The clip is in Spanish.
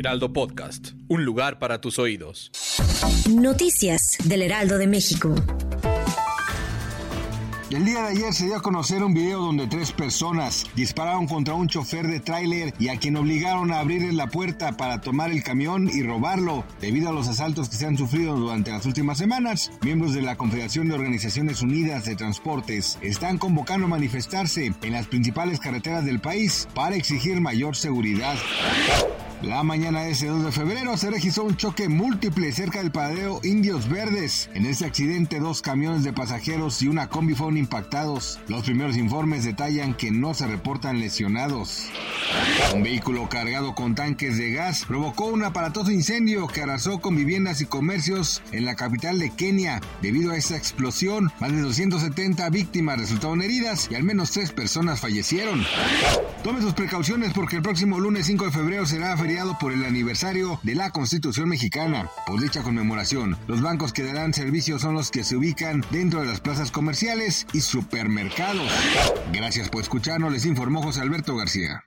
Heraldo Podcast. Un lugar para tus oídos. Noticias del Heraldo de México. El día de ayer se dio a conocer un video donde tres personas dispararon contra un chofer de tráiler y a quien obligaron a abrirle la puerta para tomar el camión y robarlo. Debido a los asaltos que se han sufrido durante las últimas semanas, miembros de la Confederación de Organizaciones Unidas de Transportes están convocando a manifestarse en las principales carreteras del país para exigir mayor seguridad. La mañana de ese 2 de febrero se registró un choque múltiple cerca del paradero Indios Verdes. En ese accidente, dos camiones de pasajeros y una combi fueron impactados. Los primeros informes detallan que no se reportan lesionados. Un vehículo cargado con tanques de gas provocó un aparatoso incendio que arrasó con viviendas y comercios en la capital de Kenia. Debido a esta explosión, más de 270 víctimas resultaron heridas y al menos tres personas fallecieron. Tome sus precauciones porque el próximo lunes 5 de febrero será feriado por el aniversario de la Constitución mexicana. Por dicha conmemoración, los bancos que darán servicio son los que se ubican dentro de las plazas comerciales y supermercados. Gracias por escucharnos, les informó José Alberto García.